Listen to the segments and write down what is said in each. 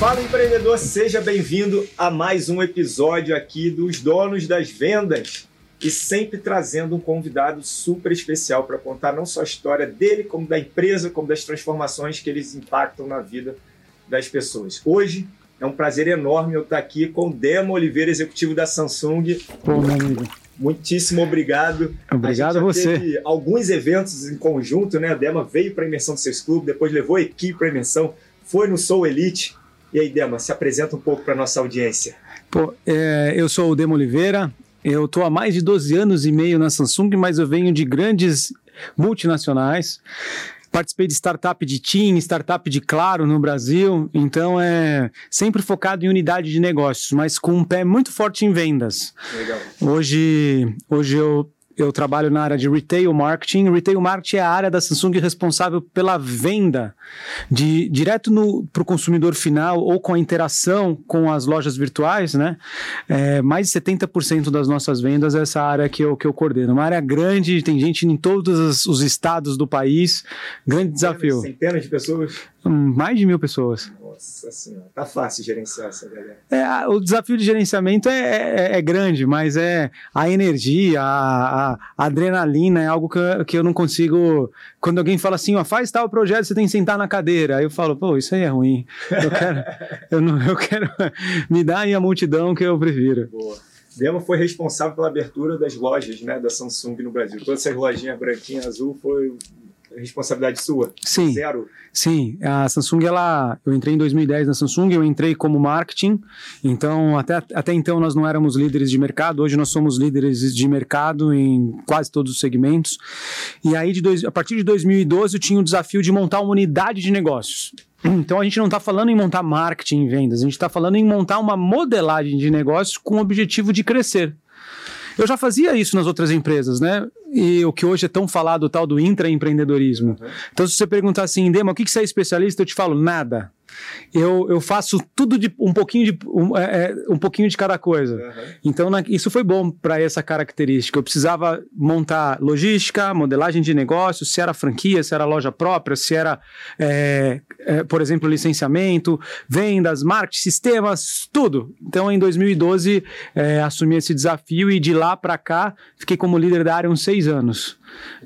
Fala empreendedor, seja bem-vindo a mais um episódio aqui dos Donos das Vendas e sempre trazendo um convidado super especial para contar não só a história dele, como da empresa, como das transformações que eles impactam na vida das pessoas. Hoje é um prazer enorme eu estar aqui com o Demo Oliveira, executivo da Samsung. Pô, meu amigo. Muitíssimo obrigado. Obrigado a, você. Teve alguns eventos em conjunto, né? A Dema veio para a imersão do seus clubes, depois levou a equipe para a imersão, foi no Soul Elite e aí, Dema, se apresenta um pouco para nossa audiência. Pô, é, eu sou o Demo Oliveira, eu estou há mais de 12 anos e meio na Samsung, mas eu venho de grandes multinacionais. Participei de startup de TIM, startup de Claro no Brasil, então é sempre focado em unidade de negócios, mas com um pé muito forte em vendas. Legal. Hoje, hoje eu eu trabalho na área de retail marketing. Retail marketing é a área da Samsung responsável pela venda de direto para o consumidor final ou com a interação com as lojas virtuais, né? É, mais de 70% das nossas vendas é essa área que eu, que eu coordeno. Uma área grande, tem gente em todos os estados do país. Grande desafio. Centenas de pessoas? Mais de mil pessoas. Nossa senhora, tá fácil gerenciar essa galera. É, o desafio de gerenciamento é, é, é, grande, mas é a energia, a, a adrenalina é algo que, eu, que eu não consigo. Quando alguém fala assim, ó, faz tal projeto, você tem que sentar na cadeira. Aí eu falo, pô, isso aí é ruim. Eu quero, eu não, eu quero me dar aí a multidão que eu prefiro. Boa. Dema foi responsável pela abertura das lojas né, da Samsung no Brasil. Todas essas lojinhas branquinhas, azul, foi responsabilidade sua? Sim. Zero? Sim. A Samsung, ela, eu entrei em 2010 na Samsung, eu entrei como marketing, então até, até então nós não éramos líderes de mercado, hoje nós somos líderes de mercado em quase todos os segmentos. E aí, de dois, a partir de 2012, eu tinha o desafio de montar uma unidade de negócios. Então a gente não está falando em montar marketing e vendas, a gente está falando em montar uma modelagem de negócios com o objetivo de crescer. Eu já fazia isso nas outras empresas, né? E o que hoje é tão falado, o tal do intraempreendedorismo. Uhum. Então, se você perguntar assim, Dema, o que, que você é especialista? Eu te falo, nada eu, eu faço tudo de um pouquinho de um, é, é um pouquinho de cada coisa. Uhum. Então na, isso foi bom para essa característica. Eu precisava montar logística, modelagem de negócio, se era franquia, se era loja própria, se era, é, é, por exemplo, licenciamento, vendas, marketing, sistemas, tudo. Então em 2012 é, assumi esse desafio e de lá para cá fiquei como líder da área uns seis anos.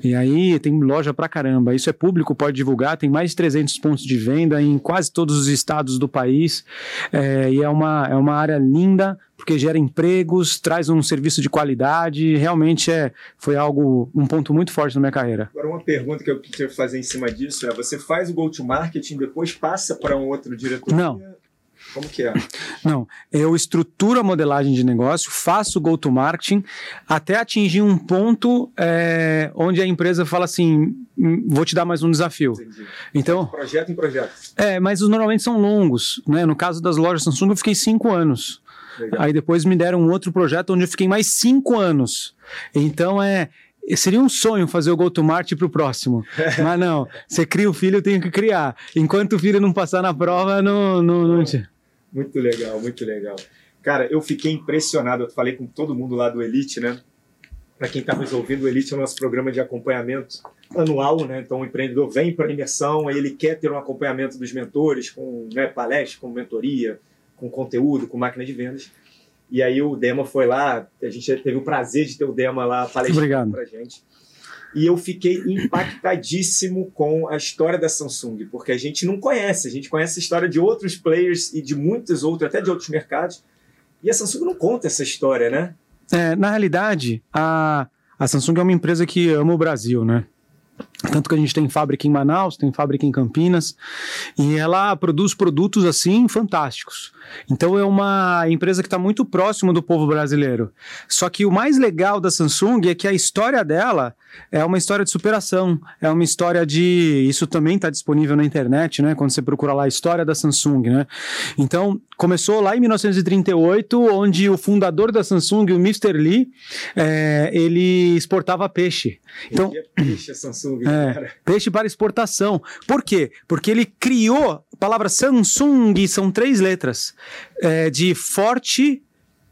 E aí tem loja pra caramba. Isso é público, pode divulgar. Tem mais de 300 pontos de venda em quase todos os estados do país. É, e é uma, é uma área linda, porque gera empregos, traz um serviço de qualidade. Realmente é, foi algo, um ponto muito forte na minha carreira. Agora, uma pergunta que eu queria fazer em cima disso é: você faz o go-to-marketing, depois passa para um outro diretor? Não. Como que é? Não, eu estruturo a modelagem de negócio, faço go-to-marketing, até atingir um ponto é, onde a empresa fala assim, hum, vou te dar mais um desafio. Entendi. Então, projeto em projeto. É, mas os normalmente são longos. Né? No caso das lojas Samsung, eu fiquei cinco anos. Legal. Aí depois me deram um outro projeto onde eu fiquei mais cinco anos. Então é Seria um sonho fazer o go-to-market para o próximo. Mas não, você cria o filho, eu tenho que criar. Enquanto o filho não passar na prova, não, não, não, muito legal, muito legal. Cara, eu fiquei impressionado. Eu falei com todo mundo lá do Elite, né? Para quem está nos ouvindo, o Elite é o nosso programa de acompanhamento anual, né? Então o empreendedor vem para a imersão, aí ele quer ter um acompanhamento dos mentores, com né, palestra, com mentoria, com conteúdo, com máquina de vendas. E aí o Dema foi lá, a gente teve o prazer de ter o Dema lá palestrando para gente e eu fiquei impactadíssimo com a história da Samsung, porque a gente não conhece, a gente conhece a história de outros players e de muitos outros, até de outros mercados, e a Samsung não conta essa história, né? É, na realidade, a, a Samsung é uma empresa que ama o Brasil, né? Tanto que a gente tem fábrica em Manaus, tem fábrica em Campinas, e ela produz produtos assim fantásticos. Então é uma empresa que está muito próximo do povo brasileiro. Só que o mais legal da Samsung é que a história dela é uma história de superação, é uma história de. Isso também está disponível na internet, né? Quando você procura lá a história da Samsung, né? Então começou lá em 1938, onde o fundador da Samsung, o Mr. Lee, é, ele exportava peixe. Então, peixe a Samsung. É, peixe para exportação. Por quê? Porque ele criou a palavra Samsung, são três letras, é, de forte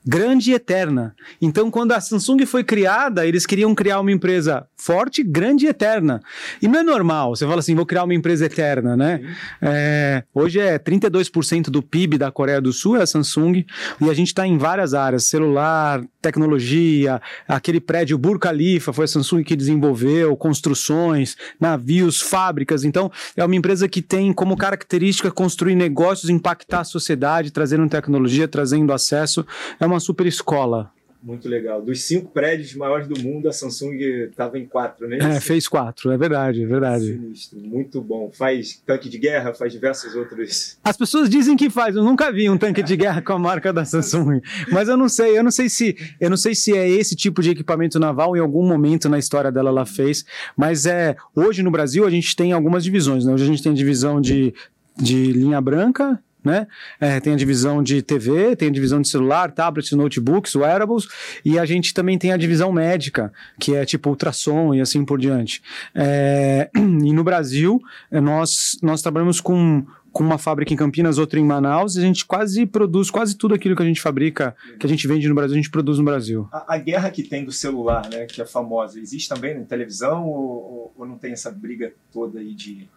grande e eterna. Então, quando a Samsung foi criada, eles queriam criar uma empresa forte, grande e eterna. E não é normal, você fala assim, vou criar uma empresa eterna, né? É, hoje é 32% do PIB da Coreia do Sul é a Samsung, e a gente está em várias áreas, celular, tecnologia, aquele prédio Burj Khalifa foi a Samsung que desenvolveu, construções, navios, fábricas. Então, é uma empresa que tem como característica construir negócios, impactar a sociedade, trazendo tecnologia, trazendo acesso. É uma super escola. Muito legal. Dos cinco prédios maiores do mundo, a Samsung estava em quatro, né? É, fez quatro, é verdade, é verdade. Sinistro, muito bom. Faz tanque de guerra, faz diversos outros. As pessoas dizem que faz. Eu nunca vi um tanque de guerra com a marca da Samsung, mas eu não sei. Eu não sei se, eu não sei se é esse tipo de equipamento naval. Em algum momento na história dela ela fez, mas é hoje no Brasil a gente tem algumas divisões. Né? Hoje a gente tem divisão de de linha branca né? É, tem a divisão de TV, tem a divisão de celular, tablets, notebooks, wearables, e a gente também tem a divisão médica, que é tipo ultrassom e assim por diante. É, e no Brasil, é, nós, nós trabalhamos com, com uma fábrica em Campinas, outra em Manaus, e a gente quase produz quase tudo aquilo que a gente fabrica, que a gente vende no Brasil, a gente produz no Brasil. A, a guerra que tem do celular, né, que é famosa, existe também na televisão ou, ou não tem essa briga toda aí de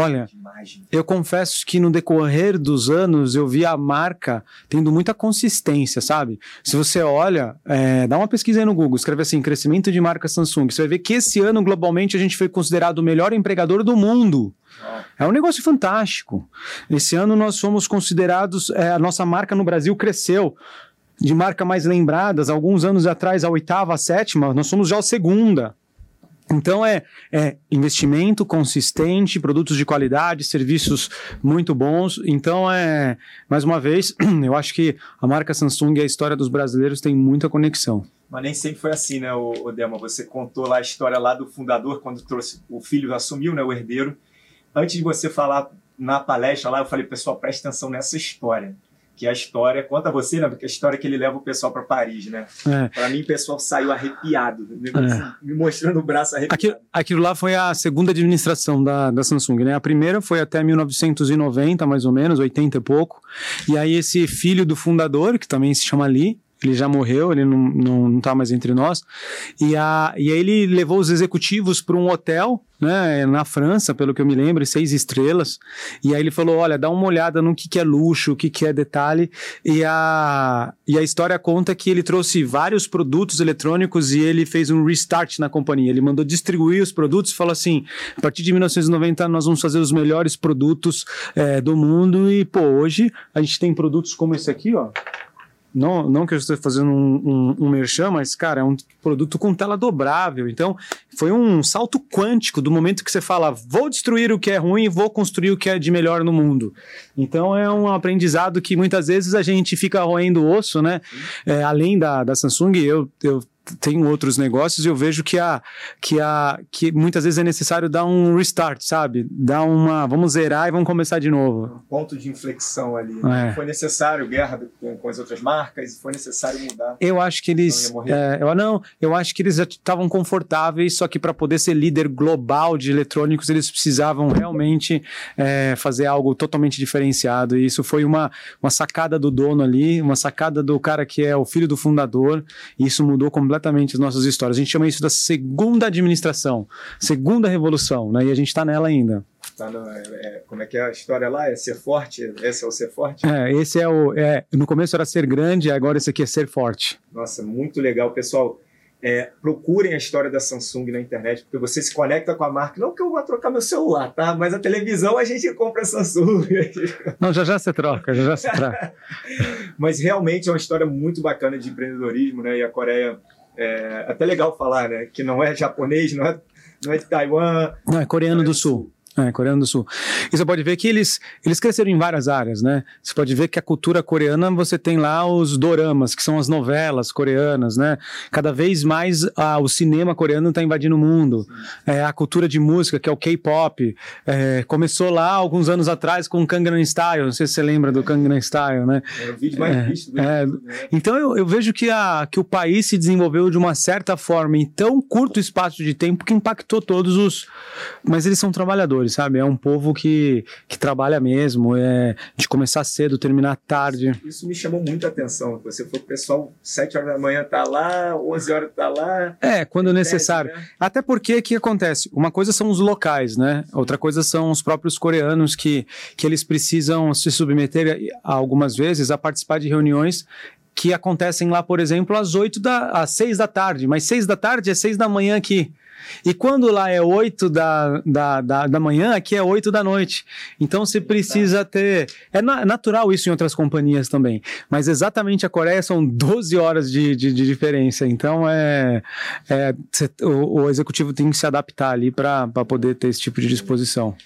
Olha, eu confesso que no decorrer dos anos eu vi a marca tendo muita consistência, sabe? Se você olha, é, dá uma pesquisa aí no Google, escreve assim, crescimento de marca Samsung, você vai ver que esse ano, globalmente, a gente foi considerado o melhor empregador do mundo. É um negócio fantástico. Esse ano nós fomos considerados, é, a nossa marca no Brasil cresceu de marca mais lembradas, alguns anos atrás, a oitava, a sétima, nós somos já a segunda. Então é, é, investimento consistente, produtos de qualidade, serviços muito bons. Então é, mais uma vez, eu acho que a marca Samsung e a história dos brasileiros tem muita conexão. Mas nem sempre foi assim, né, o, o Dema? Você contou lá a história lá do fundador quando trouxe o filho assumiu, né, o herdeiro. Antes de você falar na palestra lá, eu falei, pessoal, preste atenção nessa história que a história conta você, né? Porque a história que ele leva o pessoal para Paris, né? É. Para mim, o pessoal saiu arrepiado, né? é. me mostrando o braço arrepiado. Aquilo, aquilo, lá foi a segunda administração da, da Samsung, né? A primeira foi até 1990, mais ou menos, 80 e pouco. E aí esse filho do fundador, que também se chama Lee, ele já morreu, ele não, não, não tá mais entre nós. E, a, e aí ele levou os executivos para um hotel, né, na França, pelo que eu me lembro, seis estrelas. E aí ele falou: olha, dá uma olhada no que, que é luxo, o que, que é detalhe. E a, e a história conta que ele trouxe vários produtos eletrônicos e ele fez um restart na companhia. Ele mandou distribuir os produtos e falou assim: a partir de 1990 nós vamos fazer os melhores produtos é, do mundo. E, pô, hoje a gente tem produtos como esse aqui, ó. Não, não que eu esteja fazendo um, um, um merchan, mas, cara, é um produto com tela dobrável. Então, foi um salto quântico do momento que você fala, vou destruir o que é ruim e vou construir o que é de melhor no mundo. Então, é um aprendizado que muitas vezes a gente fica roendo o osso, né? É, além da, da Samsung, eu, eu tenho outros negócios e eu vejo que a, que a que muitas vezes é necessário dar um restart, sabe? Dar uma, vamos zerar e vamos começar de novo. Um ponto de inflexão ali. Né? É. Foi necessário guerra com, com, as outras marcas, foi necessário mudar. Eu acho que eles, não é, eu não, eu acho que eles já estavam confortáveis, só que para poder ser líder global de eletrônicos eles precisavam realmente é, fazer algo totalmente diferenciado. E isso foi uma, uma sacada do dono ali, uma sacada do cara que é o filho do fundador. E isso mudou completamente completamente as nossas histórias. A gente chama isso da segunda administração, segunda revolução, né? E a gente está nela ainda. Tá no, é, como é que é a história lá? É ser forte? Esse é o ser forte? É, esse é o. É, no começo era ser grande, agora esse aqui é ser forte. Nossa, muito legal, pessoal. É, procurem a história da Samsung na internet, porque você se conecta com a marca. Não que eu vá trocar meu celular, tá? Mas a televisão a gente compra Samsung. Não, já já você troca, já já você troca. Mas realmente é uma história muito bacana de empreendedorismo, né? E a Coreia é até legal falar, né? Que não é japonês, não é, não é de Taiwan. Não, é coreano do Sul. É, Coreia do Sul. E você pode ver que eles, eles cresceram em várias áreas, né? Você pode ver que a cultura coreana, você tem lá os doramas, que são as novelas coreanas, né? Cada vez mais ah, o cinema coreano está invadindo o mundo. É, a cultura de música, que é o K-pop, é, começou lá alguns anos atrás com o Gangnam Style, não sei se você lembra do Gangnam Style, né? É o vídeo mais é, visto. É, né? então eu, eu vejo que, a, que o país se desenvolveu de uma certa forma em tão curto espaço de tempo que impactou todos os... Mas eles são trabalhadores sabe? É um povo que, que trabalha mesmo, é de começar cedo, terminar tarde. Isso me chamou muita atenção. Você foi o pessoal, 7 horas da manhã tá lá, 11 horas tá lá. É, quando necessário. Né? Até porque o que acontece? Uma coisa são os locais, né? Outra coisa são os próprios coreanos que, que eles precisam se submeter algumas vezes a participar de reuniões que acontecem lá, por exemplo, às 8 da, às 6 da tarde, mas 6 da tarde é 6 da manhã aqui. E quando lá é 8 da, da, da, da manhã, aqui é 8 da noite. Então você precisa ter. É na, natural isso em outras companhias também. Mas exatamente a Coreia são 12 horas de, de, de diferença. Então é, é cê, o, o, executivo tem que se adaptar ali para poder ter esse tipo de disposição.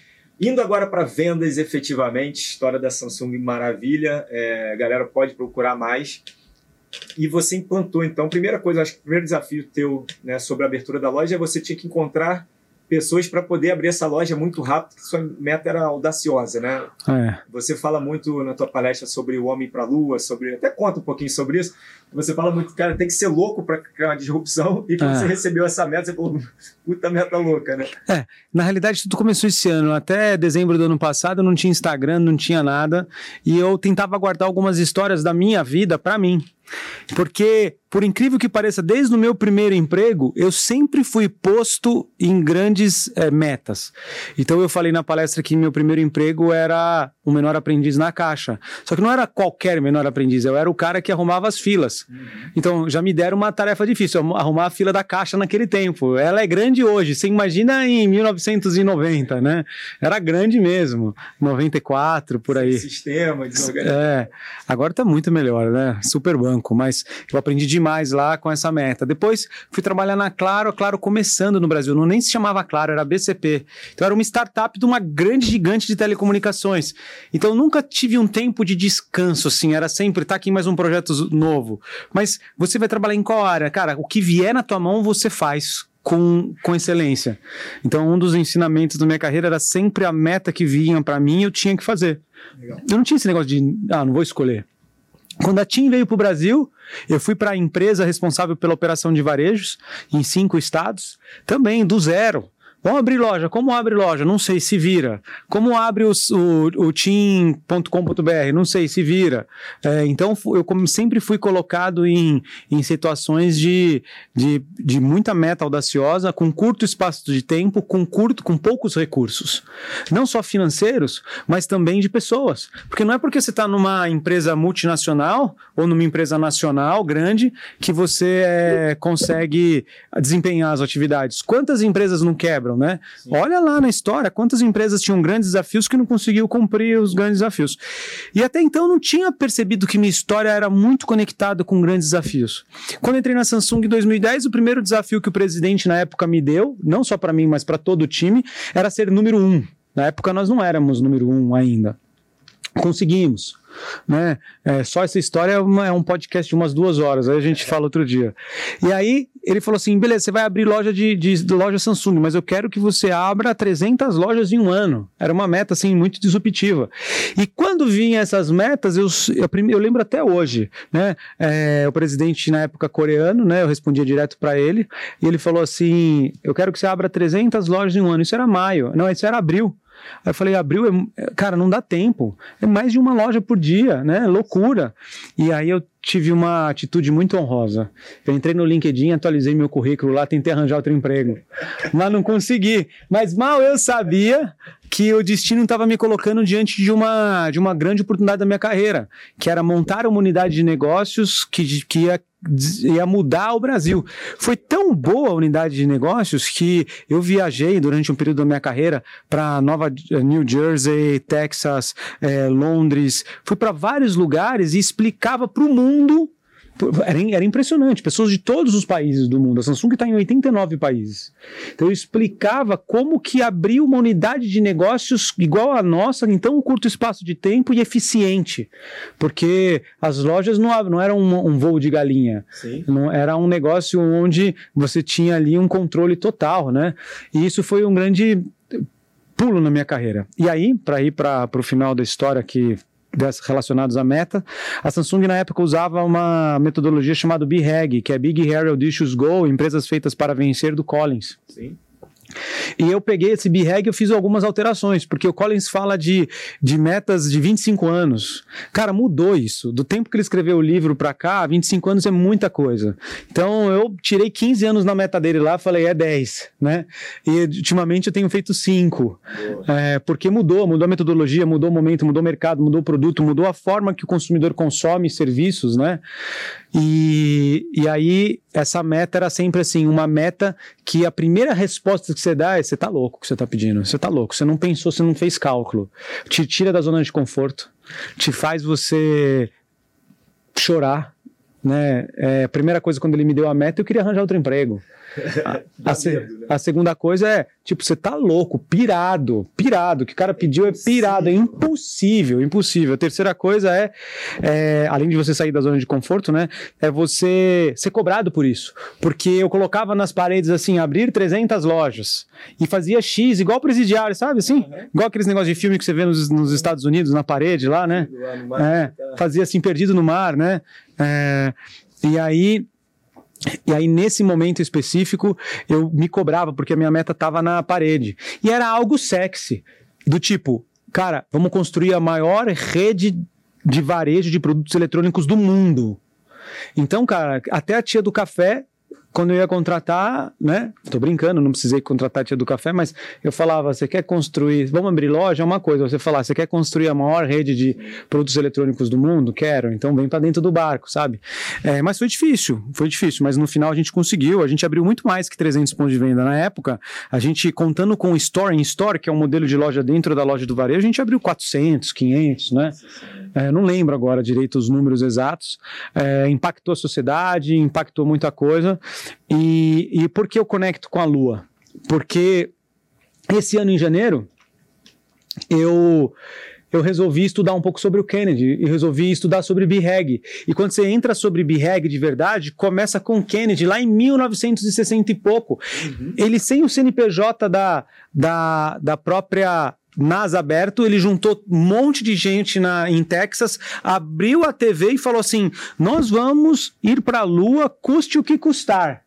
Indo agora para vendas efetivamente, história da Samsung maravilha. É, galera pode procurar mais. E você implantou, então, primeira coisa, acho que o primeiro desafio teu né, sobre a abertura da loja é você tinha que encontrar pessoas para poder abrir essa loja muito rápido, que sua meta era audaciosa, né? É. Você fala muito na tua palestra sobre o homem para a lua, sobre até conta um pouquinho sobre isso. Você fala muito, cara, tem que ser louco para criar uma disrupção. E quando é. você recebeu essa meta, você falou, puta meta louca, né? É, na realidade tudo começou esse ano. Até dezembro do ano passado eu não tinha Instagram, não tinha nada, e eu tentava guardar algumas histórias da minha vida para mim. Porque, por incrível que pareça, desde o meu primeiro emprego, eu sempre fui posto em grandes é, metas. Então, eu falei na palestra que meu primeiro emprego era o menor aprendiz na caixa. Só que não era qualquer menor aprendiz, eu era o cara que arrumava as filas. Uhum. Então, já me deram uma tarefa difícil, arrumar a fila da caixa naquele tempo. Ela é grande hoje, você imagina em 1990, né? Era grande mesmo, 94, por aí. Sistema, É, agora tá muito melhor, né? Super bom banco, mas eu aprendi demais lá com essa meta. Depois fui trabalhar na Claro, a Claro começando no Brasil, não nem se chamava Claro, era BCP. Então era uma startup de uma grande gigante de telecomunicações. Então nunca tive um tempo de descanso, assim, era sempre, tá aqui mais um projeto novo. Mas você vai trabalhar em qual área? Cara, o que vier na tua mão você faz com, com excelência. Então, um dos ensinamentos da minha carreira era sempre a meta que vinha para mim eu tinha que fazer. Legal. Eu não tinha esse negócio de, ah, não vou escolher. Quando a TIM veio para o Brasil, eu fui para a empresa responsável pela operação de varejos em cinco estados, também do zero. Vamos abrir loja. Como abre loja? Não sei, se vira. Como abre os, o, o team.com.br? Não sei, se vira. É, então, eu sempre fui colocado em, em situações de, de, de muita meta audaciosa, com curto espaço de tempo, com curto, com poucos recursos. Não só financeiros, mas também de pessoas. Porque não é porque você está numa empresa multinacional ou numa empresa nacional grande que você é, consegue desempenhar as atividades. Quantas empresas não quebram? Né? Sim. Olha lá na história quantas empresas tinham grandes desafios que não conseguiu cumprir os grandes desafios. E até então não tinha percebido que minha história era muito conectada com grandes desafios. Quando entrei na Samsung em 2010, o primeiro desafio que o presidente na época me deu, não só para mim, mas para todo o time, era ser número um. Na época nós não éramos número um ainda. Conseguimos né? É, só essa história é, uma, é, um podcast de umas duas horas, aí a gente fala outro dia. E aí ele falou assim: beleza, você vai abrir loja de, de, de, loja Samsung, mas eu quero que você abra 300 lojas em um ano. Era uma meta assim muito disruptiva. E quando vinha essas metas, eu, eu, eu lembro até hoje, né? É, o presidente na época coreano, né? Eu respondia direto para ele e ele falou assim: eu quero que você abra 300 lojas em um ano. Isso era maio, não, isso era abril. Aí eu falei, abril, é, cara, não dá tempo. É mais de uma loja por dia, né? Loucura. E aí eu tive uma atitude muito honrosa. Eu entrei no LinkedIn, atualizei meu currículo lá, tentei arranjar outro emprego. Mas não consegui. Mas mal eu sabia que o destino estava me colocando diante de uma, de uma grande oportunidade da minha carreira, que era montar uma unidade de negócios que, que ia ia mudar o Brasil. Foi tão boa a unidade de negócios que eu viajei durante um período da minha carreira para Nova eh, New Jersey, Texas, é, Londres, fui para vários lugares e explicava para o mundo era, era impressionante, pessoas de todos os países do mundo. A Samsung está em 89 países. Então eu explicava como que abrir uma unidade de negócios igual a nossa em tão curto espaço de tempo e eficiente. Porque as lojas não, não eram um, um voo de galinha. Não, era um negócio onde você tinha ali um controle total, né? E isso foi um grande pulo na minha carreira. E aí, para ir para o final da história que relacionados à meta. A Samsung na época usava uma metodologia chamada BHAG, que é Big Hairy Audacious Go, empresas feitas para vencer do Collins. Sim. E eu peguei esse B-Reg e fiz algumas alterações, porque o Collins fala de, de metas de 25 anos. Cara, mudou isso. Do tempo que ele escreveu o livro para cá, 25 anos é muita coisa. Então eu tirei 15 anos na meta dele lá, falei, é 10, né? E ultimamente eu tenho feito 5. É, porque mudou, mudou a metodologia, mudou o momento, mudou o mercado, mudou o produto, mudou a forma que o consumidor consome serviços, né? E, e aí, essa meta era sempre assim: uma meta que a primeira resposta que você dá você tá louco que você tá pedindo, você tá louco, você não pensou, você não fez cálculo. Te tira da zona de conforto, te faz você chorar. Né? É, primeira coisa, quando ele me deu a meta, eu queria arranjar outro emprego. A, a, se, né? a, segunda coisa é, tipo, você tá louco, pirado, pirado. O que o cara pediu é pirado, é impossível, impossível. A terceira coisa é, é, além de você sair da zona de conforto, né, é você ser cobrado por isso. Porque eu colocava nas paredes assim, abrir 300 lojas e fazia X, igual presidiário, sabe assim? Uhum. Igual aqueles negócios de filme que você vê nos, nos Estados Unidos, na parede lá, né? Lá é, tá. fazia assim, perdido no mar, né? É, e aí e aí, nesse momento específico, eu me cobrava, porque a minha meta estava na parede. E era algo sexy, do tipo, cara, vamos construir a maior rede de varejo de produtos eletrônicos do mundo. Então, cara, até a tia do café quando eu ia contratar, né? Tô brincando, não precisei contratar a tia do café, mas eu falava: você quer construir, vamos abrir loja? É uma coisa. Você falar: você quer construir a maior rede de produtos eletrônicos do mundo? Quero, então vem para dentro do barco, sabe? É, mas foi difícil, foi difícil, mas no final a gente conseguiu. A gente abriu muito mais que 300 pontos de venda na época. A gente, contando com Store in Store, que é um modelo de loja dentro da loja do varejo, a gente abriu 400, 500, né? É, não lembro agora direito os números exatos. É, impactou a sociedade, impactou muita coisa. E, e por que eu conecto com a Lua? Porque esse ano em janeiro eu eu resolvi estudar um pouco sobre o Kennedy e resolvi estudar sobre B-Reg. E quando você entra sobre B-Reg de verdade, começa com Kennedy lá em 1960 e pouco. Uhum. Ele sem o CNPJ da, da, da própria NASA aberto, ele juntou um monte de gente na, em Texas, abriu a TV e falou assim: nós vamos ir para a Lua, custe o que custar.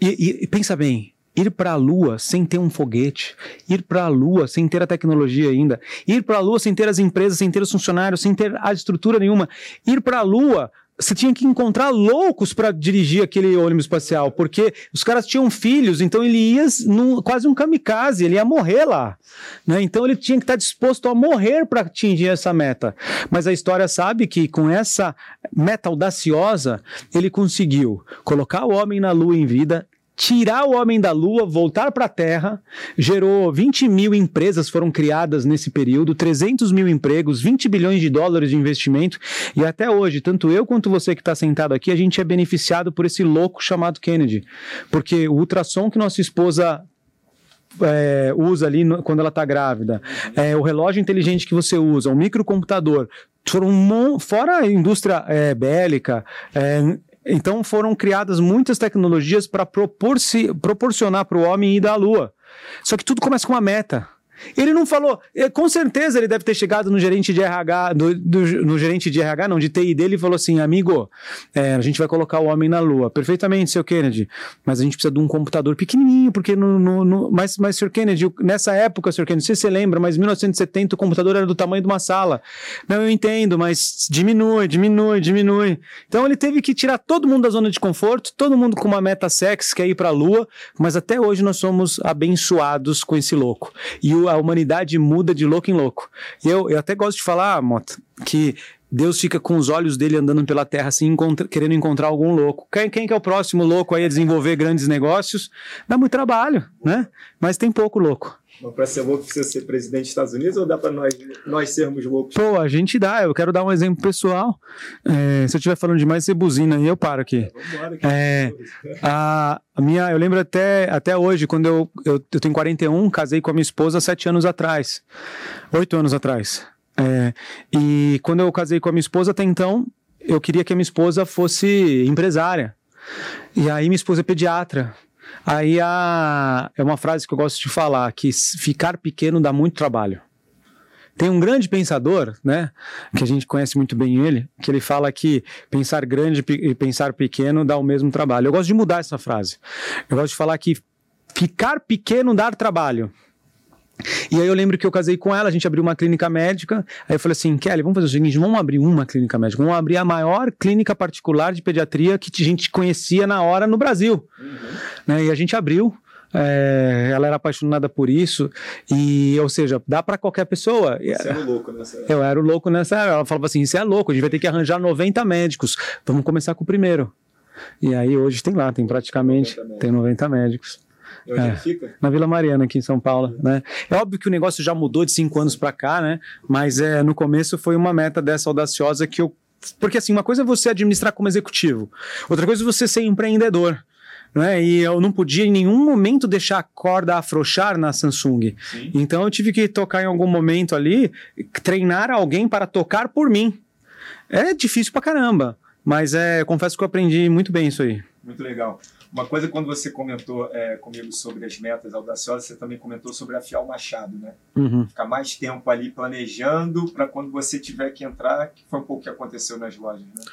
E, e pensa bem, ir para a Lua sem ter um foguete, ir para a Lua sem ter a tecnologia ainda, ir para a Lua sem ter as empresas, sem ter os funcionários, sem ter a estrutura nenhuma, ir para a Lua você tinha que encontrar loucos para dirigir aquele ônibus espacial, porque os caras tinham filhos, então ele ia num, quase um kamikaze, ele ia morrer lá. Né? Então ele tinha que estar tá disposto a morrer para atingir essa meta. Mas a história sabe que com essa meta audaciosa, ele conseguiu colocar o homem na lua em vida, tirar o homem da Lua, voltar para a Terra, gerou 20 mil empresas foram criadas nesse período, 300 mil empregos, 20 bilhões de dólares de investimento, e até hoje, tanto eu quanto você que está sentado aqui, a gente é beneficiado por esse louco chamado Kennedy, porque o ultrassom que nossa esposa é, usa ali no, quando ela está grávida, é, o relógio inteligente que você usa, o microcomputador, foram fora a indústria é, bélica, é, então foram criadas muitas tecnologias para proporcionar para o homem ir à Lua. Só que tudo começa com uma meta. Ele não falou, é, com certeza ele deve ter chegado no gerente de RH, do, do, no gerente de RH, não, de TI dele e falou assim: amigo, é, a gente vai colocar o homem na lua. Perfeitamente, seu Kennedy, mas a gente precisa de um computador pequenininho, porque no. no, no mas, mas, seu Kennedy, nessa época, seu Kennedy, se você lembra, mas em 1970 o computador era do tamanho de uma sala. Não, eu entendo, mas diminui, diminui, diminui. Então ele teve que tirar todo mundo da zona de conforto, todo mundo com uma meta sexy, que é ir para a lua, mas até hoje nós somos abençoados com esse louco. E o a humanidade muda de louco em louco. Eu, eu até gosto de falar, Mota, que Deus fica com os olhos dele andando pela terra assim, encontra, querendo encontrar algum louco. Quem, quem que é o próximo louco aí a desenvolver grandes negócios? Dá muito trabalho, né? Mas tem pouco louco. Para ser louco, precisa ser presidente dos Estados Unidos ou dá para nós, nós sermos loucos? Pô, a gente dá. Eu quero dar um exemplo pessoal. É, se eu estiver falando demais, você buzina aí, eu paro aqui. É, a, a, minha, eu lembro até, até hoje, quando eu, eu, eu tenho 41, casei com a minha esposa sete anos atrás. Oito anos atrás. É, e quando eu casei com a minha esposa, até então, eu queria que a minha esposa fosse empresária. E aí minha esposa é pediatra. Aí a, é uma frase que eu gosto de falar, que ficar pequeno dá muito trabalho. Tem um grande pensador, né, que a gente conhece muito bem ele, que ele fala que pensar grande e pensar pequeno dá o mesmo trabalho. Eu gosto de mudar essa frase. Eu gosto de falar que ficar pequeno dar trabalho. E aí eu lembro que eu casei com ela, a gente abriu uma clínica médica. Aí eu falei assim, Kelly, vamos fazer o seguinte, vamos abrir uma clínica médica, vamos abrir a maior clínica particular de pediatria que a gente conhecia na hora no Brasil. Uhum. Né? E a gente abriu. É, ela era apaixonada por isso e, ou seja, dá para qualquer pessoa. Você era o louco nessa. Eu era o louco nessa época. Ela falava assim: você é louco, a gente vai ter que arranjar 90 médicos. Vamos começar com o primeiro. E aí hoje tem lá, tem praticamente 90 tem 90 médicos. Onde é, fica? Na Vila Mariana, aqui em São Paulo. Né? É óbvio que o negócio já mudou de cinco anos para cá, né? Mas é, no começo foi uma meta dessa audaciosa que eu. Porque assim, uma coisa é você administrar como executivo, outra coisa é você ser empreendedor. Né? E eu não podia em nenhum momento deixar a corda afrouxar na Samsung. Sim. Então eu tive que tocar em algum momento ali, treinar alguém para tocar por mim. É difícil pra caramba, mas é, confesso que eu aprendi muito bem isso aí. Muito legal. Uma coisa, quando você comentou é, comigo sobre as metas audaciosas, você também comentou sobre afiar o machado, né? Uhum. Ficar mais tempo ali planejando para quando você tiver que entrar, que foi um pouco o que aconteceu nas lojas, né?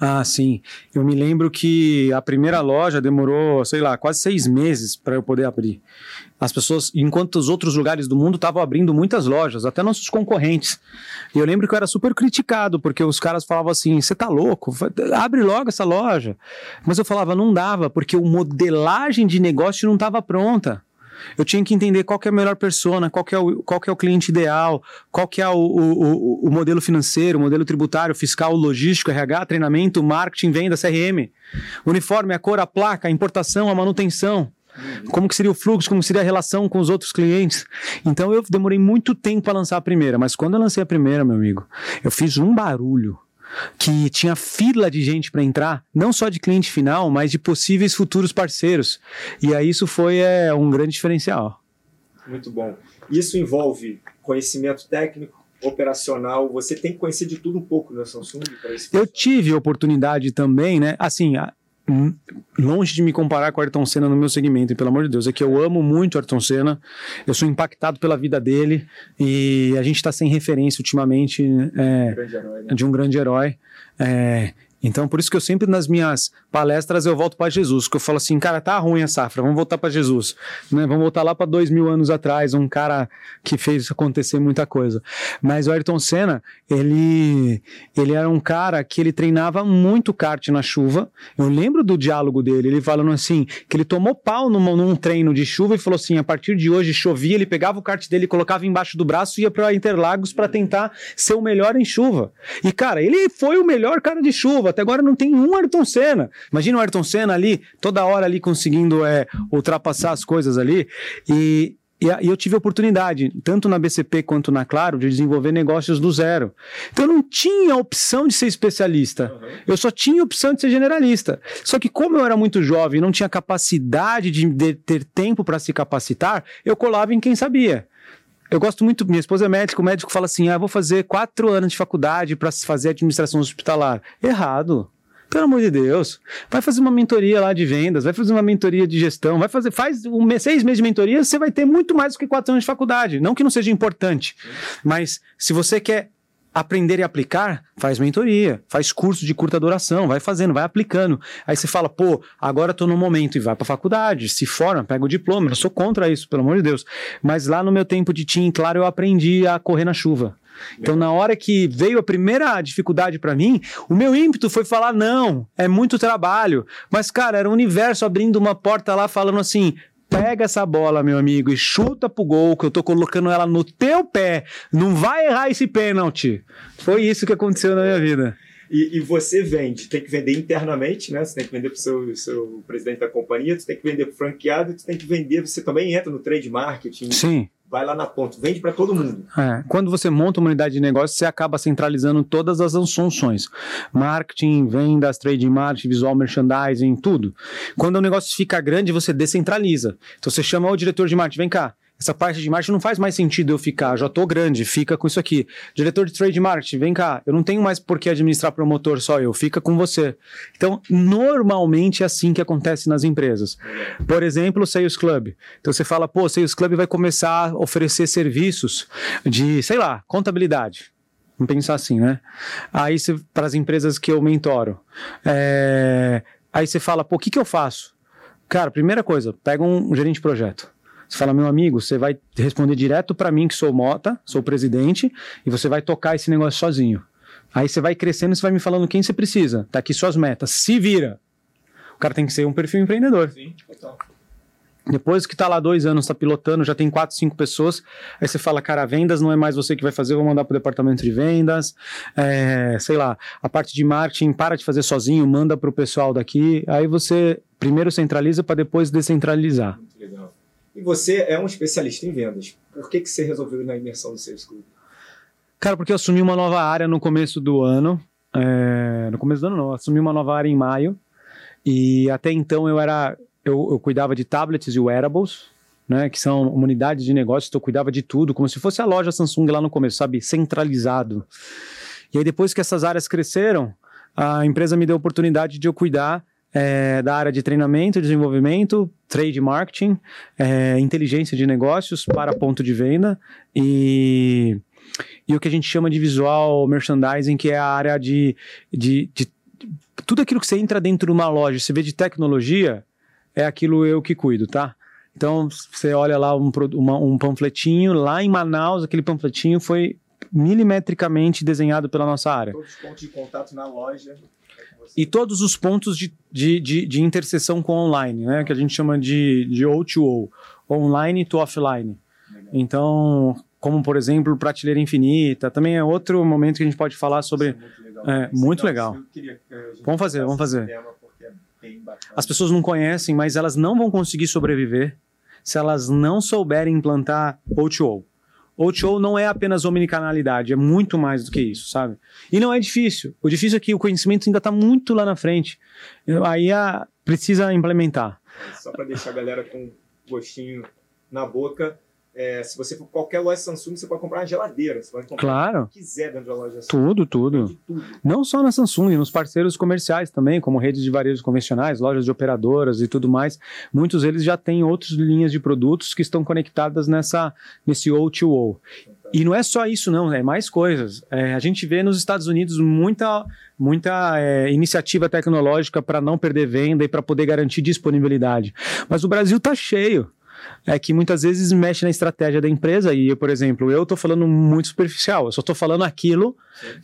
Ah, sim. Eu me lembro que a primeira loja demorou, sei lá, quase seis meses para eu poder abrir. As pessoas, enquanto os outros lugares do mundo estavam abrindo muitas lojas, até nossos concorrentes. E eu lembro que eu era super criticado, porque os caras falavam assim: você tá louco, abre logo essa loja. Mas eu falava, não dava, porque o modelagem de negócio não estava pronta. Eu tinha que entender qual que é a melhor persona, qual que é o, qual que é o cliente ideal, qual que é o, o, o modelo financeiro, o modelo tributário, fiscal, logístico, RH, treinamento, marketing, venda, CRM. Uniforme, a cor, a placa, a importação, a manutenção. Como que seria o fluxo, como seria a relação com os outros clientes. Então eu demorei muito tempo para lançar a primeira, mas quando eu lancei a primeira, meu amigo, eu fiz um barulho que tinha fila de gente para entrar, não só de cliente final, mas de possíveis futuros parceiros. E aí isso foi é, um grande diferencial. Muito bom. Isso envolve conhecimento técnico, operacional, você tem que conhecer de tudo um pouco na Samsung. Eu tive oportunidade também, né? Assim, longe de me comparar com o Ayrton Senna no meu segmento, e pelo amor de Deus, é que eu amo muito o Ayrton Senna, eu sou impactado pela vida dele e a gente está sem referência ultimamente é, um herói, né? de um grande herói. É, então, por isso que eu sempre nas minhas palestras eu volto para Jesus, que eu falo assim, cara, tá ruim a safra, vamos voltar para Jesus, né? Vamos voltar lá para dois mil anos atrás, um cara que fez acontecer muita coisa. Mas o Ayrton Senna, ele, ele era um cara que ele treinava muito kart na chuva. Eu lembro do diálogo dele, ele falando assim, que ele tomou pau num, num treino de chuva e falou assim, a partir de hoje chovia, ele pegava o kart dele, colocava embaixo do braço e ia para Interlagos para tentar ser o melhor em chuva. E cara, ele foi o melhor cara de chuva até agora não tem um Ayrton Senna. Imagina o Ayrton Senna ali, toda hora ali conseguindo é, ultrapassar as coisas ali. E, e, eu tive a oportunidade, tanto na BCP quanto na Claro, de desenvolver negócios do zero. Então eu não tinha opção de ser especialista. Uhum. Eu só tinha opção de ser generalista. Só que como eu era muito jovem, não tinha capacidade de, de ter tempo para se capacitar, eu colava em quem sabia. Eu gosto muito, minha esposa é médica, o médico fala assim: ah, vou fazer quatro anos de faculdade para fazer administração hospitalar. Errado. Pelo amor de Deus. Vai fazer uma mentoria lá de vendas, vai fazer uma mentoria de gestão, vai fazer, faz um seis meses de mentoria, você vai ter muito mais do que quatro anos de faculdade. Não que não seja importante, mas se você quer aprender e aplicar, faz mentoria, faz curso de curta duração, vai fazendo, vai aplicando. Aí você fala, pô, agora estou no momento e vai para faculdade, se forma, pega o diploma. Eu sou contra isso, pelo amor de Deus. Mas lá no meu tempo de team, claro, eu aprendi a correr na chuva. Então, na hora que veio a primeira dificuldade para mim, o meu ímpeto foi falar: não, é muito trabalho. Mas, cara, era o universo abrindo uma porta lá, falando assim: pega essa bola, meu amigo, e chuta pro gol, que eu tô colocando ela no teu pé. Não vai errar esse pênalti. Foi isso que aconteceu na minha vida. E, e, você vende, tem que vender internamente, né? Você tem que vender para o seu, seu presidente da companhia, você tem que vender para franqueado, você tem que vender, você também entra no trade marketing. Sim vai lá na ponta, vende para todo mundo. É, quando você monta uma unidade de negócio, você acaba centralizando todas as funções: marketing, vendas, trading marketing, visual merchandising, tudo. Quando o negócio fica grande, você descentraliza. Então você chama o diretor de marketing, vem cá, essa parte de marketing não faz mais sentido eu ficar, já tô grande, fica com isso aqui. Diretor de trade marketing, vem cá, eu não tenho mais por que administrar promotor só eu, fica com você. Então, normalmente é assim que acontece nas empresas. Por exemplo, o Sales Club. Então você fala, pô, o Sales Club vai começar a oferecer serviços de, sei lá, contabilidade. Vamos pensar assim, né? Aí para as empresas que eu mentoro. É... Aí você fala, pô, o que, que eu faço? Cara, primeira coisa, pega um gerente de projeto. Você fala, meu amigo, você vai responder direto para mim, que sou Mota, sou presidente, e você vai tocar esse negócio sozinho. Aí você vai crescendo, você vai me falando quem você precisa. Tá aqui suas metas. Se vira. O cara tem que ser um perfil empreendedor. Sim, total. Depois que tá lá dois anos, tá pilotando, já tem quatro, cinco pessoas, aí você fala, cara, vendas não é mais você que vai fazer, vou mandar pro departamento de vendas, é, sei lá, a parte de marketing, para de fazer sozinho, manda pro pessoal daqui, aí você primeiro centraliza para depois descentralizar. Muito legal. E você é um especialista em vendas, por que, que você resolveu ir na imersão do Sales Club? Cara, porque eu assumi uma nova área no começo do ano, é, no começo do ano não, assumi uma nova área em maio, e até então eu era eu, eu cuidava de tablets e wearables, né, que são unidades de negócio, então eu cuidava de tudo, como se fosse a loja Samsung lá no começo, sabe, centralizado. E aí depois que essas áreas cresceram, a empresa me deu a oportunidade de eu cuidar é, da área de treinamento, desenvolvimento, trade marketing, é, inteligência de negócios para ponto de venda e, e o que a gente chama de visual merchandising, que é a área de, de, de tudo aquilo que você entra dentro de uma loja, você vê de tecnologia, é aquilo eu que cuido, tá? Então, você olha lá um, uma, um panfletinho, lá em Manaus, aquele panfletinho foi milimetricamente desenhado pela nossa área. Todos os pontos de contato na loja. E todos os pontos de, de, de, de, interseção com online, né? Que a gente chama de, de O2O, online to offline. Então, como por exemplo, prateleira infinita, também é outro momento que a gente pode falar sobre. É muito legal. É, muito legal. Queria, vamos fazer, vamos fazer. Tema, as pessoas não conhecem, mas elas não vão conseguir sobreviver se elas não souberem implantar O2O. O2O não é apenas omnicanalidade, é muito mais do que isso, sabe? E não é difícil. O difícil é que o conhecimento ainda está muito lá na frente. Aí a, precisa implementar. Só para deixar a galera com gostinho na boca, é, se você for qualquer loja Samsung, você pode comprar uma geladeira. Você pode comprar claro. o que quiser dentro da loja Samsung. Tudo, tudo. tudo. Não só na Samsung, nos parceiros comerciais também, como redes de varejo convencionais, lojas de operadoras e tudo mais. Muitos deles já têm outras linhas de produtos que estão conectadas nessa, nesse O2O. E não é só isso, não, é mais coisas. É, a gente vê nos Estados Unidos muita, muita é, iniciativa tecnológica para não perder venda e para poder garantir disponibilidade. Mas o Brasil está cheio é que muitas vezes mexe na estratégia da empresa e, por exemplo, eu estou falando muito superficial, eu só estou falando aquilo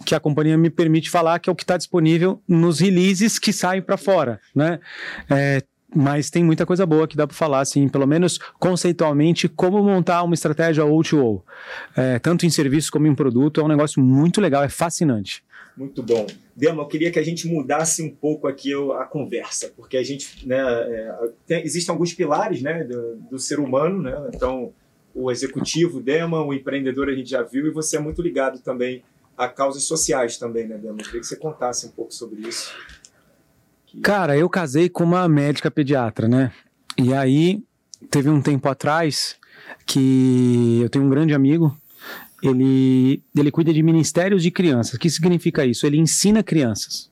que a companhia me permite falar, que é o que está disponível nos releases que saem para fora, né? É, mas tem muita coisa boa que dá para falar, assim, pelo menos conceitualmente, como montar uma estratégia O2O. É, tanto em serviço como em produto, é um negócio muito legal, é fascinante. Muito bom. Dema, eu queria que a gente mudasse um pouco aqui a conversa, porque a gente, né, é, tem, existem alguns pilares, né, do, do, ser humano, né, então o executivo, Dema, o empreendedor a gente já viu, e você é muito ligado também a causas sociais também, né, Dema? Eu queria que você contasse um pouco sobre isso. Cara, eu casei com uma médica pediatra, né, e aí teve um tempo atrás que eu tenho um grande amigo ele, ele cuida de ministérios de crianças. O que significa isso? Ele ensina crianças.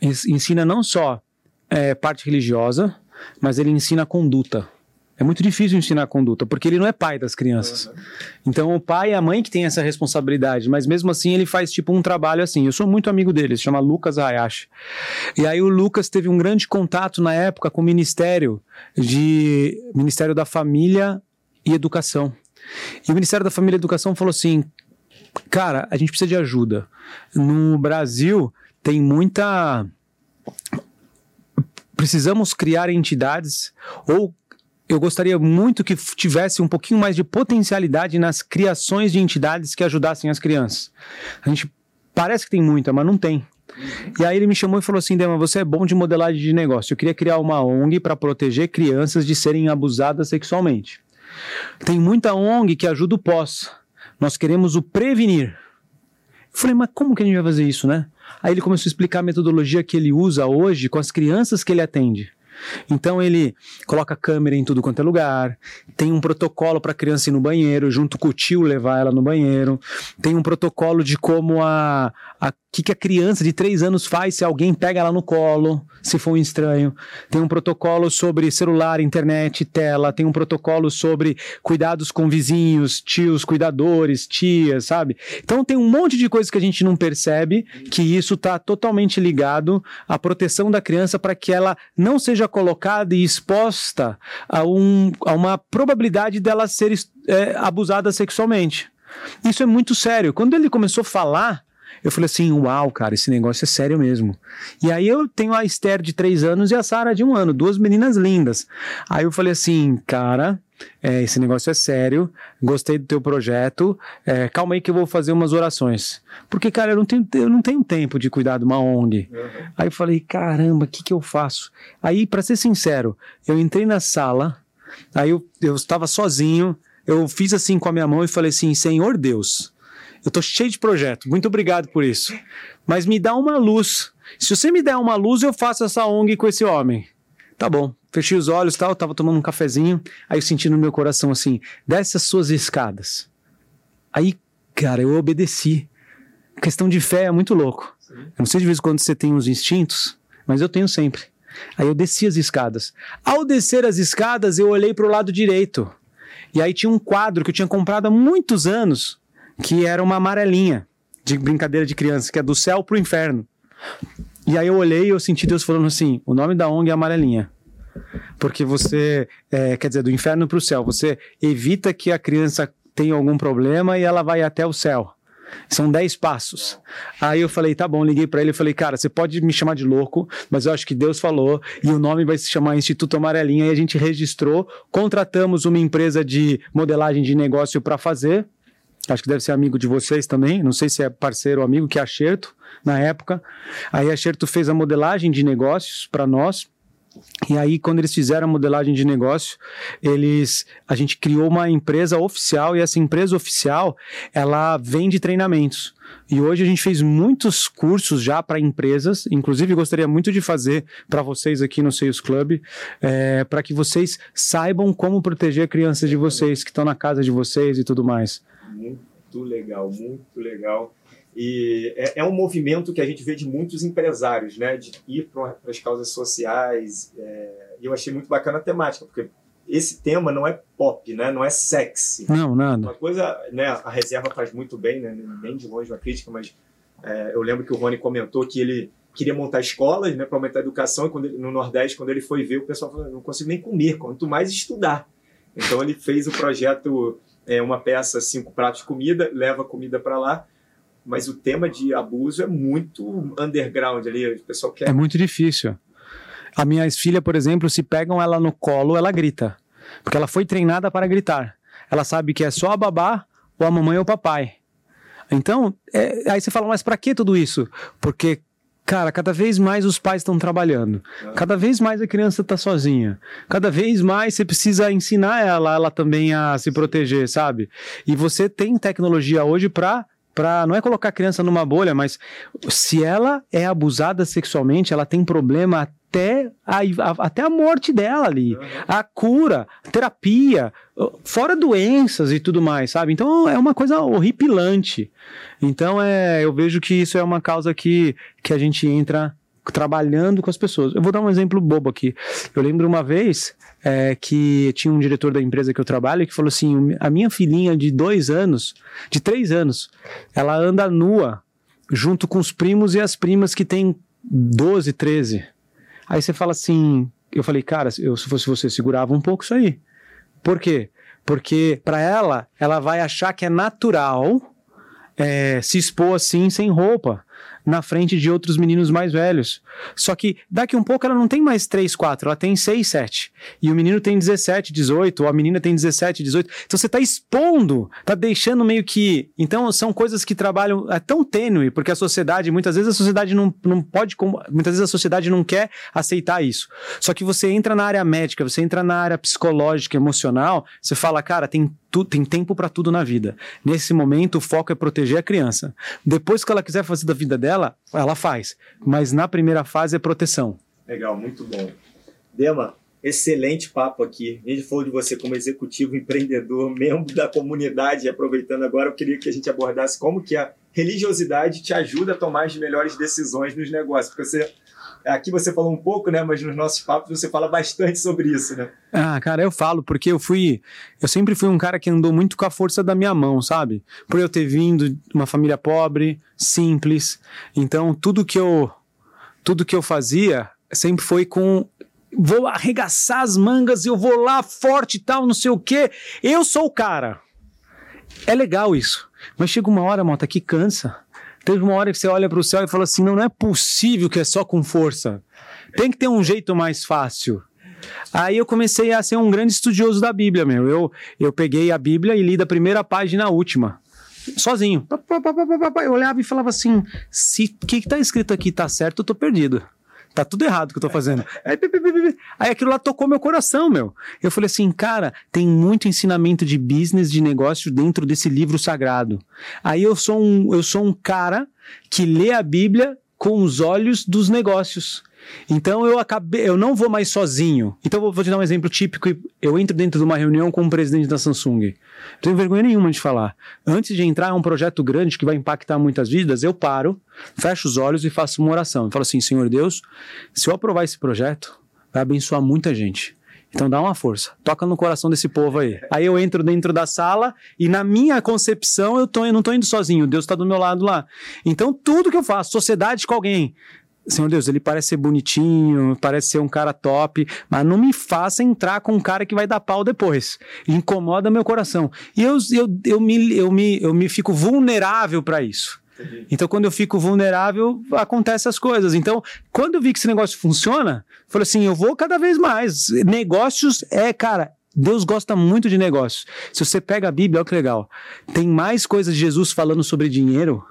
Ensina não só é, parte religiosa, mas ele ensina conduta. É muito difícil ensinar conduta, porque ele não é pai das crianças. Uhum. Então o pai e a mãe que tem essa responsabilidade, mas mesmo assim ele faz tipo um trabalho assim. Eu sou muito amigo dele, se chama Lucas Hayashi. E aí o Lucas teve um grande contato na época com o Ministério de Ministério da Família e Educação. E o Ministério da Família e Educação falou assim: cara, a gente precisa de ajuda. No Brasil tem muita. Precisamos criar entidades ou eu gostaria muito que tivesse um pouquinho mais de potencialidade nas criações de entidades que ajudassem as crianças. A gente parece que tem muita, mas não tem. E aí ele me chamou e falou assim: Dema, você é bom de modelagem de negócio. Eu queria criar uma ONG para proteger crianças de serem abusadas sexualmente. Tem muita ONG que ajuda o pós. Nós queremos o prevenir. Eu falei, mas como que a gente vai fazer isso, né? Aí ele começou a explicar a metodologia que ele usa hoje com as crianças que ele atende. Então ele coloca câmera em tudo quanto é lugar, tem um protocolo para a criança ir no banheiro, junto com o tio levar ela no banheiro, tem um protocolo de como a, a que, que a criança de três anos faz se alguém pega ela no colo, se for um estranho. Tem um protocolo sobre celular, internet, tela. Tem um protocolo sobre cuidados com vizinhos, tios, cuidadores, tias, sabe? Então tem um monte de coisas que a gente não percebe que isso está totalmente ligado à proteção da criança para que ela não seja colocada e exposta a, um, a uma probabilidade dela ser é, abusada sexualmente. Isso é muito sério. Quando ele começou a falar, eu falei assim: uau, cara, esse negócio é sério mesmo. E aí eu tenho a Esther de três anos e a Sara de um ano, duas meninas lindas. Aí eu falei assim, cara. É, esse negócio é sério, gostei do teu projeto. É, calma aí que eu vou fazer umas orações. Porque, cara, eu não tenho, eu não tenho tempo de cuidar de uma ONG. Uhum. Aí eu falei, caramba, o que, que eu faço? Aí, para ser sincero, eu entrei na sala, aí eu, eu estava sozinho, eu fiz assim com a minha mão e falei assim: Senhor Deus, eu tô cheio de projeto, muito obrigado por isso. Mas me dá uma luz. Se você me der uma luz, eu faço essa ONG com esse homem. Tá bom. Fechei os olhos, tal, tava tomando um cafezinho, aí eu senti no meu coração assim: desce as suas escadas. Aí, cara, eu obedeci. Questão de fé é muito louco. Eu não sei de vez em quando você tem uns instintos, mas eu tenho sempre. Aí eu desci as escadas. Ao descer as escadas, eu olhei para o lado direito. E aí tinha um quadro que eu tinha comprado há muitos anos, que era uma amarelinha de brincadeira de criança, que é do céu pro inferno. E aí eu olhei e eu senti Deus falando assim: o nome da ONG é amarelinha. Porque você, é, quer dizer, do inferno para o céu, você evita que a criança tenha algum problema e ela vai até o céu. São 10 passos. Aí eu falei, tá bom, liguei para ele e falei, cara, você pode me chamar de louco, mas eu acho que Deus falou e o nome vai se chamar Instituto Amarelinha. E a gente registrou, contratamos uma empresa de modelagem de negócio para fazer. Acho que deve ser amigo de vocês também, não sei se é parceiro ou amigo, que é a Xerto, na época. Aí a Xerto fez a modelagem de negócios para nós. E aí, quando eles fizeram a modelagem de negócio, eles, a gente criou uma empresa oficial e essa empresa oficial, ela vende treinamentos. E hoje a gente fez muitos cursos já para empresas, inclusive gostaria muito de fazer para vocês aqui no Sales Club, é, para que vocês saibam como proteger a criança de vocês, que estão na casa de vocês e tudo mais. Muito legal, muito legal. E é, é, um movimento que a gente vê de muitos empresários, né? De ir para as causas sociais. É, e eu achei muito bacana a temática, porque esse tema não é pop, né? Não é sexy. Não, nada. Uma coisa, né? A reserva faz muito bem, né? Nem de longe uma crítica, mas é, eu lembro que o Rony comentou que ele queria montar escolas, né? Para aumentar a educação. E quando ele, no Nordeste, quando ele foi ver, o pessoal falou: não consigo nem comer, quanto mais estudar. Então ele fez o projeto, é, uma peça, cinco pratos de comida, leva comida para lá mas o tema de abuso é muito underground ali, o pessoal quer... É muito difícil. A minha filha, por exemplo, se pegam ela no colo, ela grita, porque ela foi treinada para gritar. Ela sabe que é só a babá, ou a mamãe ou o papai. Então, é, aí você fala, mas para que tudo isso? Porque Cara, cada vez mais os pais estão trabalhando. Cada vez mais a criança está sozinha. Cada vez mais você precisa ensinar ela, ela também a se proteger, sabe? E você tem tecnologia hoje para para não é colocar a criança numa bolha, mas se ela é abusada sexualmente, ela tem problema até a, a até a morte dela ali, a cura, a terapia, fora doenças e tudo mais, sabe? Então é uma coisa horripilante. Então é, eu vejo que isso é uma causa que, que a gente entra trabalhando com as pessoas. Eu vou dar um exemplo bobo aqui. Eu lembro uma vez é, que tinha um diretor da empresa que eu trabalho que falou assim: a minha filhinha de dois anos, de três anos, ela anda nua junto com os primos e as primas que têm 12, 13. Aí você fala assim: eu falei, cara, eu, se fosse você, segurava um pouco isso aí. Por quê? Porque para ela, ela vai achar que é natural é, se expor assim sem roupa na frente de outros meninos mais velhos. Só que daqui um pouco ela não tem mais 3, 4, ela tem 6, 7. E o menino tem 17, 18, ou a menina tem 17, 18. Então você está expondo, está deixando meio que. Então são coisas que trabalham. É tão tênue, porque a sociedade, muitas vezes a sociedade não, não pode. Muitas vezes a sociedade não quer aceitar isso. Só que você entra na área médica, você entra na área psicológica, emocional, você fala, cara, tem tu, tem tempo para tudo na vida. Nesse momento, o foco é proteger a criança. Depois que ela quiser fazer da vida dela, ela faz. Mas na primeira fase é proteção. Legal, muito bom. Dema, Excelente papo aqui. A gente falou de você como executivo, empreendedor, membro da comunidade. Aproveitando agora, eu queria que a gente abordasse como que a religiosidade te ajuda a tomar as melhores decisões nos negócios. Porque você Aqui você falou um pouco, né? Mas nos nossos papos você fala bastante sobre isso, né? Ah, cara, eu falo, porque eu fui. Eu sempre fui um cara que andou muito com a força da minha mão, sabe? Por eu ter vindo de uma família pobre, simples. Então, tudo que eu. Tudo que eu fazia sempre foi com vou arregaçar as mangas, eu vou lá forte e tal, não sei o quê. Eu sou o cara. É legal isso. Mas chega uma hora, Mota, que cansa. Teve uma hora que você olha para o céu e fala assim: não, não é possível que é só com força. Tem que ter um jeito mais fácil. Aí eu comecei a ser um grande estudioso da Bíblia, meu. Eu, eu peguei a Bíblia e li da primeira página à última. Sozinho. Eu olhava e falava assim: se o que está escrito aqui está certo, eu tô perdido tá tudo errado que eu tô fazendo. Aí, aí aquilo lá tocou meu coração, meu. Eu falei assim, cara, tem muito ensinamento de business, de negócio dentro desse livro sagrado. Aí eu sou um, eu sou um cara que lê a Bíblia com os olhos dos negócios. Então eu acabei, eu não vou mais sozinho. Então eu vou te dar um exemplo típico. Eu entro dentro de uma reunião com o presidente da Samsung. Não tenho vergonha nenhuma de falar. Antes de entrar em um projeto grande que vai impactar muitas vidas, eu paro, fecho os olhos e faço uma oração. Eu falo assim, Senhor Deus, se eu aprovar esse projeto, vai abençoar muita gente. Então dá uma força, toca no coração desse povo aí. Aí eu entro dentro da sala e na minha concepção eu, tô, eu não estou indo sozinho, Deus está do meu lado lá. Então tudo que eu faço, sociedade com alguém, Senhor Deus, ele parece ser bonitinho, parece ser um cara top, mas não me faça entrar com um cara que vai dar pau depois. Incomoda meu coração. E eu, eu, eu, me, eu, me, eu me fico vulnerável para isso. Então, quando eu fico vulnerável, acontecem as coisas. Então, quando eu vi que esse negócio funciona, eu falei assim: eu vou cada vez mais. Negócios é, cara, Deus gosta muito de negócios. Se você pega a Bíblia, olha que legal. Tem mais coisas de Jesus falando sobre dinheiro.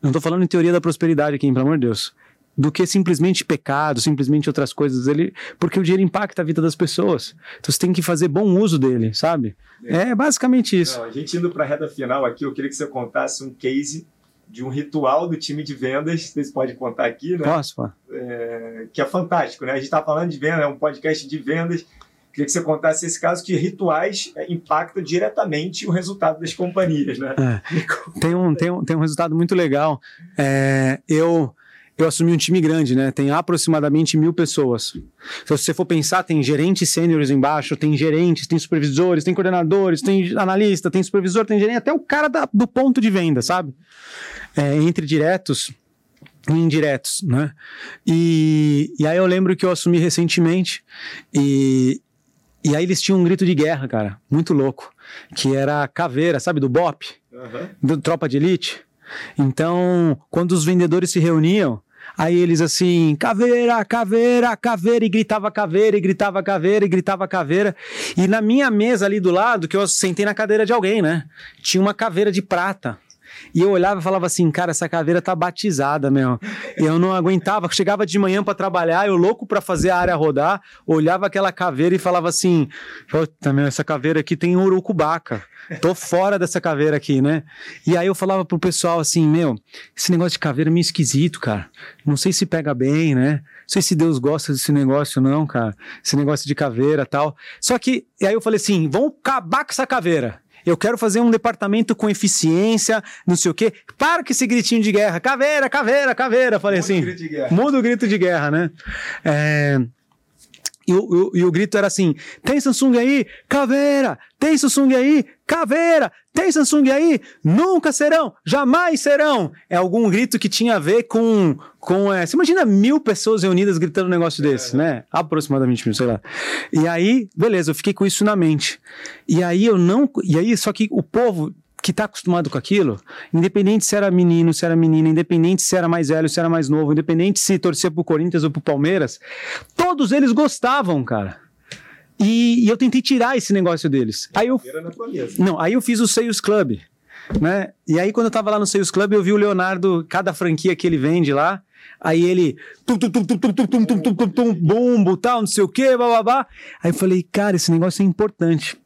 Não estou falando em teoria da prosperidade aqui, pelo amor de Deus do que simplesmente pecado, simplesmente outras coisas. Ele, porque o dinheiro impacta a vida das pessoas. Então você tem que fazer bom uso dele, sabe? É, é basicamente isso. Não, a gente indo para a reta final aqui, eu queria que você contasse um case de um ritual do time de vendas, vocês podem contar aqui, né? Posso. É, que é fantástico, né? A gente está falando de venda, é um podcast de vendas. Queria que você contasse esse caso que rituais é, impactam diretamente o resultado das companhias, né? É. Tem, um, tem, um, tem um resultado muito legal. É, eu eu assumi um time grande, né? Tem aproximadamente mil pessoas. Então, se você for pensar, tem gerentes sêniores embaixo, tem gerentes, tem supervisores, tem coordenadores, tem analista, tem supervisor, tem gerente, até o cara da, do ponto de venda, sabe? É, entre diretos e indiretos, né? E, e aí eu lembro que eu assumi recentemente e, e aí eles tinham um grito de guerra, cara, muito louco, que era caveira, sabe, do BOP, uhum. do Tropa de Elite. Então, quando os vendedores se reuniam, Aí eles assim, caveira, caveira, caveira, e gritava caveira, e gritava caveira, e gritava caveira. E na minha mesa ali do lado, que eu sentei na cadeira de alguém, né? Tinha uma caveira de prata. E eu olhava e falava assim, cara, essa caveira tá batizada, meu. E eu não aguentava. Chegava de manhã para trabalhar, eu louco para fazer a área rodar, olhava aquela caveira e falava assim: meu, essa caveira aqui tem urucubaca. Tô fora dessa caveira aqui, né? E aí eu falava pro pessoal assim: Meu, esse negócio de caveira é meio esquisito, cara. Não sei se pega bem, né? Não sei se Deus gosta desse negócio, não, cara. Esse negócio de caveira tal. Só que, e aí eu falei assim: vamos acabar com essa caveira eu quero fazer um departamento com eficiência, não sei o quê. Para com esse gritinho de guerra. Caveira, caveira, caveira. Falei muda assim. Grito de guerra. Muda o grito de guerra, né? É, e o, e o, grito era assim: tem Samsung aí? Caveira! Tem Samsung aí? Caveira! Tem Samsung aí? Nunca serão! Jamais serão! É algum grito que tinha a ver com. com é, você imagina mil pessoas reunidas gritando um negócio desse, é. né? Aproximadamente mil, sei lá. E aí, beleza, eu fiquei com isso na mente. E aí eu não. E aí, só que o povo que está acostumado com aquilo, independente se era menino, se era menina, independente se era mais velho, se era mais novo, independente se torcia pro Corinthians ou pro Palmeiras, todos eles gostavam, cara. E, e eu tentei tirar esse negócio deles. Aí eu, não, aí eu fiz o Sales Club, né? E aí quando eu tava lá no Sales Club, eu vi o Leonardo, cada franquia que ele vende lá, Aí ele tum, tum, tum, tum, tum, tum, tum, tum, tum, tum, tum, bumbo, tal, não sei o que, babá. Aí eu falei, cara, esse negócio é importante.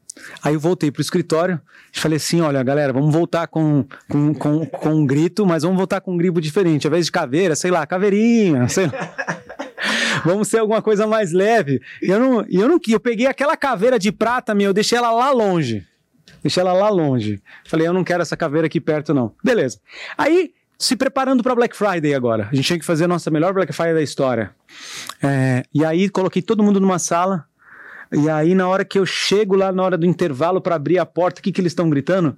Aí eu voltei pro escritório e falei assim: olha, galera, vamos voltar com, com, com, com um grito, mas vamos voltar com um grito diferente. Ao invés de caveira, sei lá, caveirinha, sei lá. Vamos ser alguma coisa mais leve. E eu não, eu não eu peguei aquela caveira de prata, meu, eu deixei ela lá longe. Deixei ela lá longe. Falei, eu não quero essa caveira aqui perto, não. Beleza. Aí, se preparando para Black Friday agora. A gente tinha que fazer a nossa melhor Black Friday da história. É, e aí, coloquei todo mundo numa sala. E aí, na hora que eu chego lá, na hora do intervalo para abrir a porta, o que, que eles estão gritando?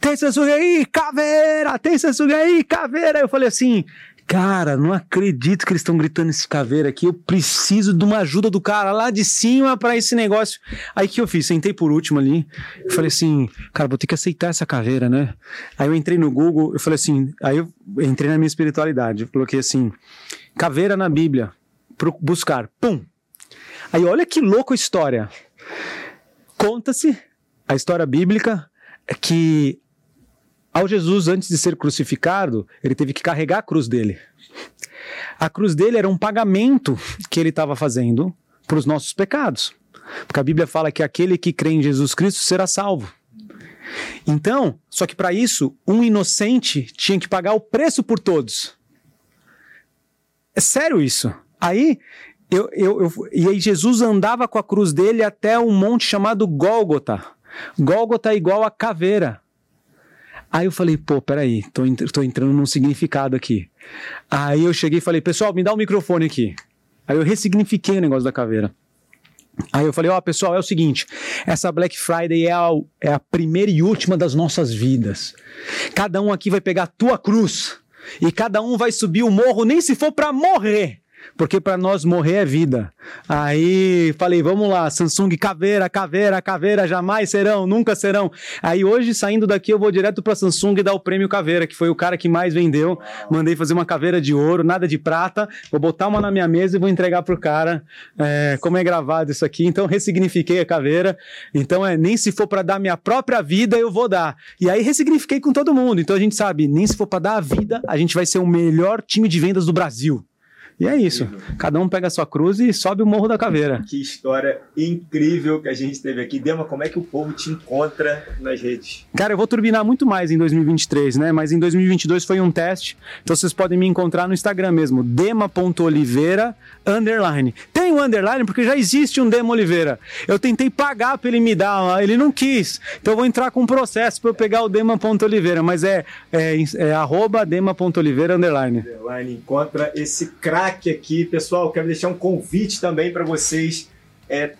Tem Samsung aí, caveira! Tem Samsung aí, caveira! Eu falei assim, Cara, não acredito que eles estão gritando esse caveira aqui. Eu preciso de uma ajuda do cara lá de cima para esse negócio. Aí que eu fiz? Sentei por último ali. Eu falei assim, cara, vou ter que aceitar essa caveira, né? Aí eu entrei no Google, eu falei assim, aí eu entrei na minha espiritualidade. Eu coloquei assim, caveira na Bíblia, buscar, pum. Aí olha que louco a história. Conta-se a história bíblica que ao Jesus, antes de ser crucificado, ele teve que carregar a cruz dele. A cruz dele era um pagamento que ele estava fazendo para os nossos pecados. Porque a Bíblia fala que aquele que crê em Jesus Cristo será salvo. Então, só que para isso, um inocente tinha que pagar o preço por todos. É sério isso. Aí, eu, eu, eu, e aí Jesus andava com a cruz dele até um monte chamado Gólgota. Gólgota é igual a caveira. Aí eu falei, pô, peraí, tô, tô entrando num significado aqui. Aí eu cheguei e falei, pessoal, me dá o um microfone aqui. Aí eu ressignifiquei o negócio da caveira. Aí eu falei, ó, oh, pessoal, é o seguinte, essa Black Friday é a, é a primeira e última das nossas vidas. Cada um aqui vai pegar a tua cruz e cada um vai subir o morro, nem se for para morrer porque para nós morrer é vida. Aí falei, vamos lá, Samsung caveira, caveira, caveira, jamais serão, nunca serão. Aí hoje, saindo daqui, eu vou direto para Samsung e dar o prêmio caveira, que foi o cara que mais vendeu. Mandei fazer uma caveira de ouro, nada de prata. Vou botar uma na minha mesa e vou entregar pro cara é, como é gravado isso aqui. Então ressignifiquei a caveira. Então é nem se for para dar minha própria vida, eu vou dar. E aí ressignifiquei com todo mundo. Então a gente sabe, nem se for para dar a vida, a gente vai ser o melhor time de vendas do Brasil. E é isso. Cada um pega a sua cruz e sobe o Morro da Caveira. Que história incrível que a gente teve aqui. Dema, como é que o povo te encontra nas redes? Cara, eu vou turbinar muito mais em 2023, né? Mas em 2022 foi um teste. Então vocês podem me encontrar no Instagram mesmo, dema.oliveira underline. Tem um underline porque já existe um Dema Oliveira. Eu tentei pagar para ele me dar, ele não quis. Então eu vou entrar com um processo para eu pegar o dema.oliveira, mas é, é, é arroba dema.oliveira underline. Underline encontra esse craque destaque aqui, pessoal. Quero deixar um convite também para vocês. É,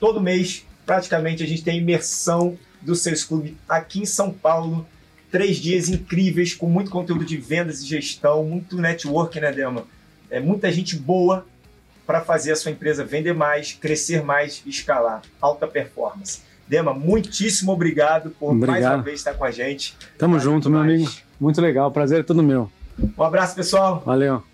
todo mês, praticamente, a gente tem imersão do Sales Club aqui em São Paulo. Três dias incríveis, com muito conteúdo de vendas e gestão, muito network, né, Dema? É muita gente boa para fazer a sua empresa vender mais, crescer mais e escalar. Alta performance. Dema, muitíssimo obrigado por obrigado. mais uma vez estar com a gente. Tamo junto, meu amigo. Muito legal. Prazer é todo meu. Um abraço, pessoal. Valeu.